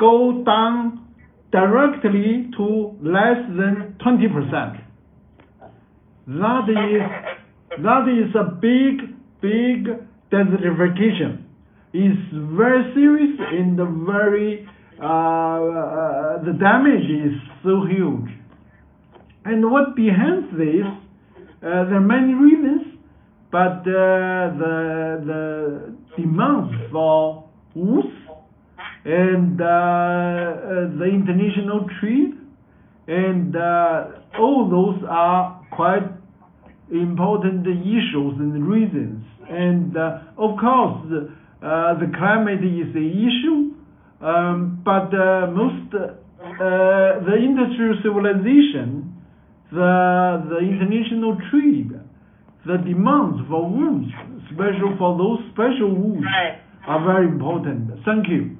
go down directly to less than 20%. That is, that is a big, big desertification. It's very serious and very, uh, uh, the damage is so huge. And what behind this, uh, there are many reasons, but uh, the, the demand for wood and uh, uh, the international trade and uh, all those are quite important issues and reasons. And uh, of course, uh, the climate is an issue, um, but uh, most uh, the industrial civilization, the the international trade, the demands for woods, special for those special woods, are very important. Thank you.